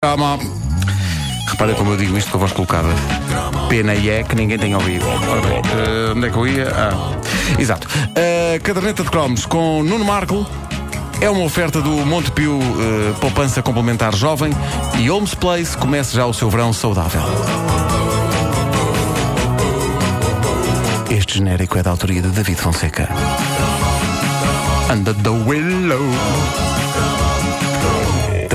Calma. Reparem como eu digo isto com a voz colocada. Pena e é que ninguém tenha ouvido. Ora bem, eh, onde é que eu ia? Ah, exato. A caderneta de cromos com Nuno Marco é uma oferta do Montepio eh, Poupança Complementar Jovem e Homes Place começa já o seu verão saudável. Este genérico é da autoria de David Fonseca. Under the willow.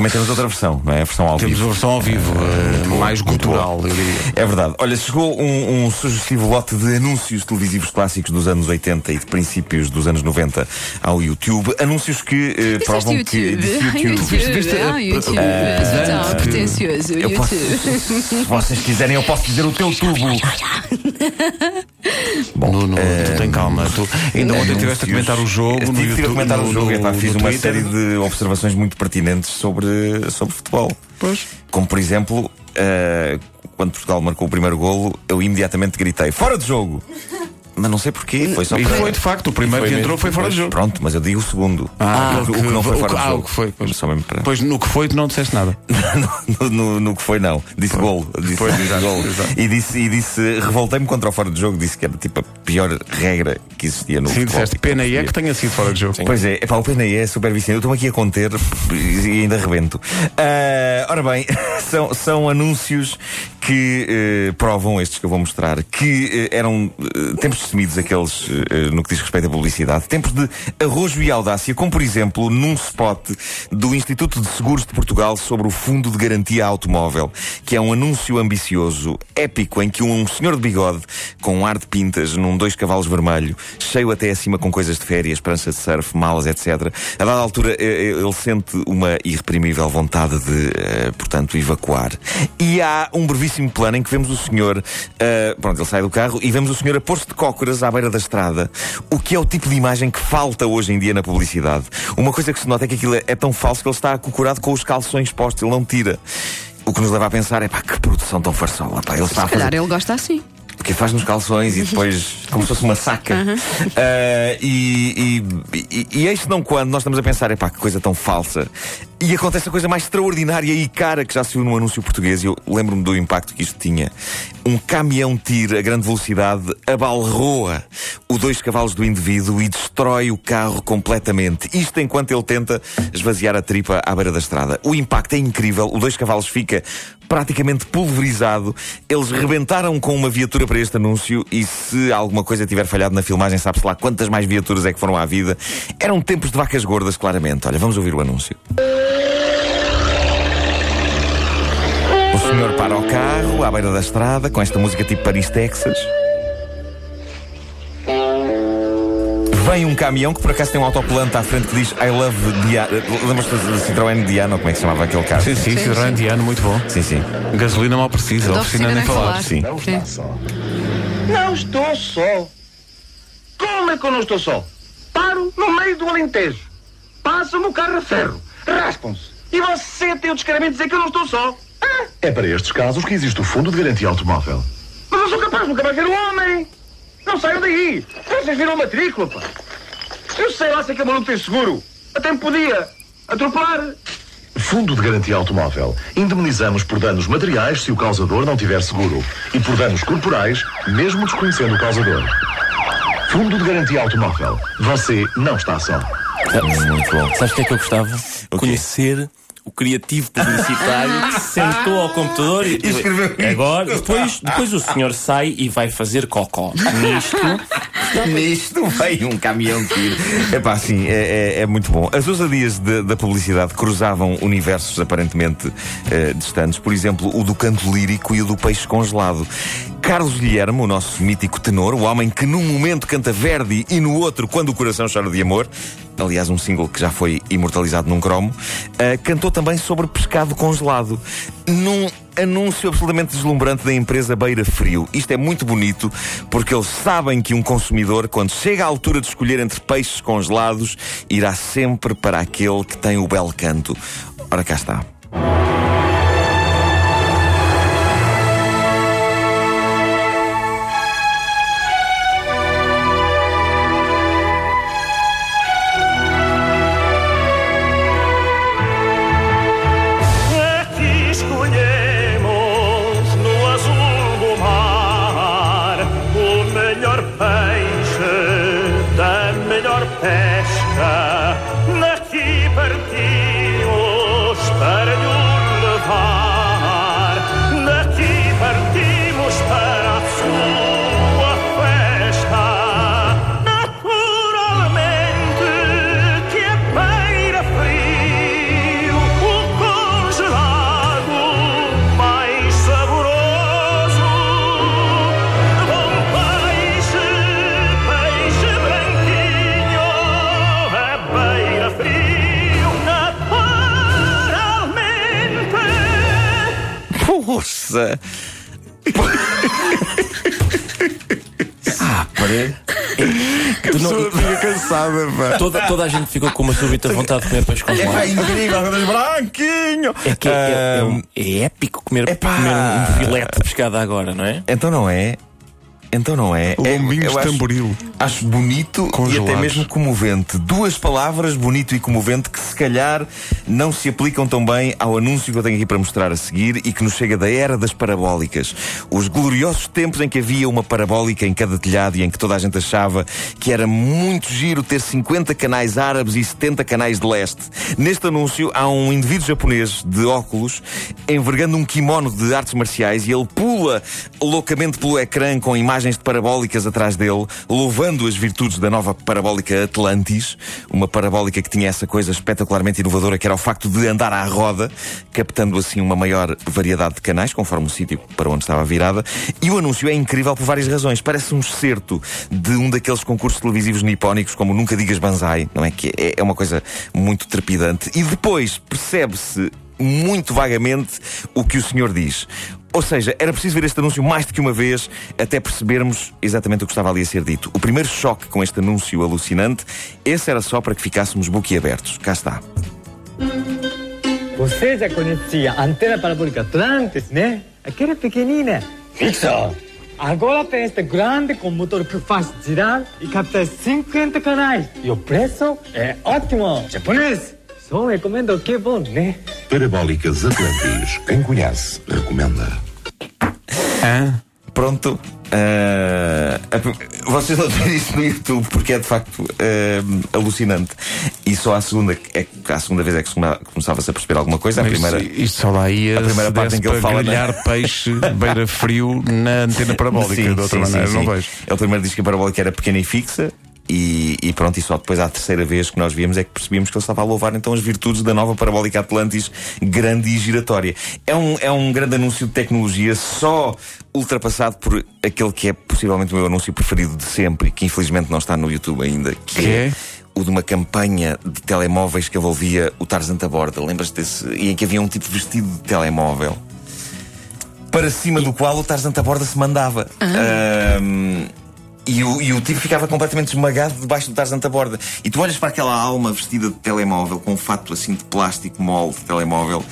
Também temos outra versão, não é? A versão ao Temos a vivo. versão ao vivo, eh, mais gutural, eu diria. É verdade. Olha, chegou um, um sugestivo lote de anúncios televisivos clássicos dos anos 80 e de princípios dos anos 90 ao YouTube. Anúncios que eh, provam YouTube. que. disse YouTube. YouTube. Viste- Ah, YouTube. Ah, Então, que- pretencioso. Eu posso, YouTube. se vocês quiserem, eu posso dizer o teu tubo. Nuno, tu tem calma. Tu ainda ontem estiveste a comentar o jogo. No tive a YouTube, comentar o jogo. fiz uma série de observações muito pertinentes sobre, sobre futebol. Pois. Como, por exemplo, eh, quando Portugal marcou o primeiro golo, eu imediatamente gritei: Fora de jogo! Mas não sei porquê, foi só E para- foi de facto, o primeiro Foi que entrou foi fora de jogo. Pronto, mas eu digo o segundo. Ah, o, que, o que não foi fora de ah, jogo. o que foi, pois. Só mesmo para... Pois no que foi, tu não disseste nada. no, que foi, não. Disse gol. Disse, exato, gol. E disse, e disse revoltei-me contra o fora de jogo. Disse que era tipo a pior regra que existia no Sim, disseste pena e é que tenha sido fora de jogo. Pois é, epá, o PNE é super viciante. Eu estou aqui a conter e ainda rebento. Ah, ora bem, são, são anúncios que eh, provam, estes que eu vou mostrar, que eh, eram eh, tempos destemidos aqueles eh, no que diz respeito à publicidade, tempos de arrojo e audácia, como por exemplo num spot do Instituto de Seguros de Portugal sobre o Fundo de Garantia Automóvel, que é um anúncio ambicioso, épico, em que um senhor de bigode, com um ar de pintas, num dois cavalos vermelho, cheio até acima com coisas de férias, prancha de surf, malas, etc. A dada altura, eh, eh, ele sente uma irreprimível vontade de, portanto, evacuar. E há um brevíssimo plano em que vemos o senhor, eh, pronto, ele sai do carro e vemos o senhor a pôr-se de cócoras à beira da estrada, o que é o tipo de imagem que falta hoje em dia na publicidade. Uma coisa que se nota é que aquilo é tão falso que ele está acocorado com os calções postos, ele não tira. O que nos leva a pensar é pá, que produção tão farsola, pá, ele está a Se fazer calhar ele gosta assim. Porque faz nos calções e depois como se fosse uma saca. Ah, e, e, e, e eis não quando nós estamos a pensar, epá, que coisa tão falsa. E acontece a coisa mais extraordinária e cara que já se viu num anúncio português, e eu lembro-me do impacto que isto tinha. Um caminhão tira a grande velocidade, abalroa o dois cavalos do indivíduo e destrói o carro completamente. Isto enquanto ele tenta esvaziar a tripa à beira da estrada. O impacto é incrível, o dois cavalos fica praticamente pulverizado. Eles rebentaram com uma viatura para este anúncio e se alguma coisa tiver falhado na filmagem, sabe-se lá quantas mais viaturas é que foram à vida. Eram tempos de vacas gordas, claramente. Olha, vamos ouvir o anúncio. Senhor para o carro, à beira da estrada, com esta música tipo Paris, Texas. Vem um caminhão que por acaso tem um autocolante à frente que diz I love Diana. Lembras-te da Citroën Diana, ou como é que se chamava aquele carro? Sim, sim, Citroën Diano, muito bom. Sim, sim. Gasolina mal precisa, Da oficina nem falar. Sim. Não está só. Não estou só. Como é que eu não estou só? Paro no meio do Alentejo. Passa-me o carro a ferro. Raspam-se. E você tem o descaramento de dizer que eu não estou só. Ah, É para estes casos que existe o Fundo de Garantia Automóvel. mas eu sou capaz de nunca mais ver um homem. Não saiam daí. Vocês viram a matrícula, pá. Eu sei lá se aquele maluco tem seguro. Até me podia atropelar. Fundo de Garantia Automóvel. Indemnizamos por danos materiais se o causador não tiver seguro. E por danos corporais, mesmo desconhecendo o causador. Fundo de Garantia Automóvel. Você não está só. Muito bom. Sabes o que é que eu gostava? quê? Conhecer o criativo publicitário que se sentou ao computador e, escreveu agora depois, depois o senhor sai e vai fazer cocó. Nisto, Nisto veio um caminhão de tiro. É pá, sim, é, é- é muito bom. As ousadias da publicidade cruzavam universos aparentemente eh, distantes. Por exemplo, o do canto lírico e o do peixe congelado. Carlos Guilherme, o nosso mítico tenor, o homem que num momento canta Verdi e no outro Quando o Coração Chora de Amor, aliás, um single que já foi imortalizado num cromo, eh, cantou também sobre pescado congelado. Num anúncio absolutamente deslumbrante da empresa Beira Frio. Isto é muito bonito porque eles sabem que um consumidor, quando chega à altura de escolher entre peixes congelados, irá sempre para aquele que tem o belo canto. Ora, cá está. testa na chi partì Ah, para. Tu não- pessoa fica cansada, pá. toda, toda a gente ficou com uma súbita vontade de comer peixe É congelado. pá, incrível, Rodas branquinho! É que é, é- é um- é épico comer, Epá. comer um filete de pescada agora, não é? Então não é? Então não é? é Lombinhos eu de acho- tamboril. Acho bonito e Congelados. até mesmo comovente. Duas palavras, bonito e comovente, que se calhar não se aplicam tão bem ao anúncio que eu tenho aqui para mostrar a seguir e que nos chega da era das parabólicas. Os gloriosos tempos em que havia uma parabólica em cada telhado e em que toda a gente achava que era muito giro ter 50 canais árabes e 70 canais de leste. Neste anúncio há um indivíduo japonês de óculos envergando um kimono de artes marciais e ele pula loucamente pelo ecrã com imagens de parabólicas atrás dele, louvando as virtudes da nova parabólica Atlantis, uma parabólica que tinha essa coisa espetacularmente inovadora que era o facto de andar à roda, captando assim uma maior variedade de canais, conforme o sítio para onde estava virada. E o anúncio é incrível por várias razões. Parece um excerto de um daqueles concursos televisivos nipónicos, como Nunca Digas Banzai, não é? Que é, é uma coisa muito trepidante. E depois percebe-se muito vagamente o que o senhor diz. Ou seja, era preciso ver este anúncio mais do que uma vez até percebermos exatamente o que estava ali a ser dito. O primeiro choque com este anúncio alucinante, esse era só para que ficássemos boquiabertos. Cá está. Você já conhecia a antena parabólica Atlantis, né? Aquela pequenina. Isso! Agora tem este grande com motor que faz girar e capta 50 canais. E o preço é ótimo. Japonês, só recomendo que é bom, né? Parabólicas Atlantis. Quem conhece, recomenda. Hã? Pronto. a- vocês não têm isso no YouTube porque é de facto ah, alucinante. E só à segunda, é, à segunda vez é que se come- começava-se a perceber alguma coisa. A primeira. Isto, isto só lá ia a primeira parte em que ele fala, grelhar peixe beira frio na antena parabólica. Sim, de outra sim, maneira, sim, não sim. vejo. Ele primeiro disse que a parabólica era pequena e fixa. E, e pronto, e só depois à terceira vez que nós víamos é que percebíamos que ele estava a louvar então as virtudes da nova parabólica Atlantis grande e giratória. É um, é um grande anúncio de tecnologia, só ultrapassado por aquele que é possivelmente o meu anúncio preferido de sempre, que infelizmente não está no YouTube ainda, que, Que é? o de uma campanha de telemóveis que envolvia o Tarzan da Borda. Lembras-te desse? E em que havia um tipo vestido de telemóvel para cima do qual o Tarzan da Borda se mandava. Ahm, e o, e o tipo ficava completamente esmagado debaixo do Tarzan da Borda. E tu olhas para aquela alma vestida de telemóvel, com um fato assim de plástico mole de telemóvel,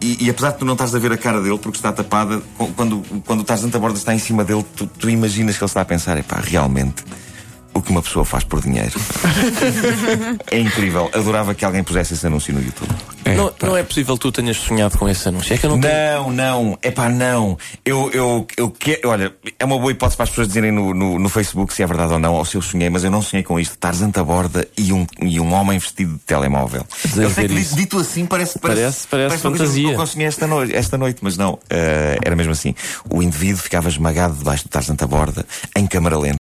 e, e apesar de tu não estás a ver a cara dele porque está tapada, quando, quando o Tarzan da Borda está em cima dele, tu, tu imaginas que ele está a pensar: epá, realmente. O que uma pessoa faz por dinheiro. é incrível. Adorava que alguém pusesse esse anúncio no YouTube. Não, não é possível que tu tenhas sonhado com esse anúncio. É que eu não tenho. Não, não, é pá, não. Eu, eu, eu quero. Olha, é uma boa hipótese para as pessoas dizerem no, no, no Facebook se é verdade ou não, ou se eu sonhei, mas eu não sonhei com isto. Tarzan à borda e um, e um homem vestido de telemóvel. Dizer Eu sei que isso. dito assim parece. Parece- parece coisa fantasia. Eu sonhei esta noite, esta noite mas não. eh, era mesmo assim. O indivíduo ficava esmagado debaixo do Tarzan à borda, em câmara lenta.